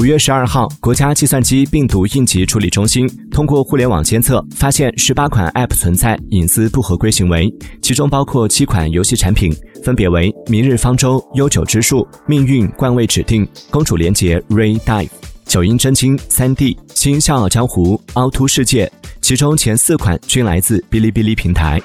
五月十二号，国家计算机病毒应急处理中心通过互联网监测，发现十八款 App 存在隐私不合规行为，其中包括七款游戏产品，分别为《明日方舟》《悠久之树》《命运冠位指定》《公主连结 Ray Dive》《九阴真经》三 D《新笑傲江湖》《凹凸世界》，其中前四款均来自哔哩哔哩平台。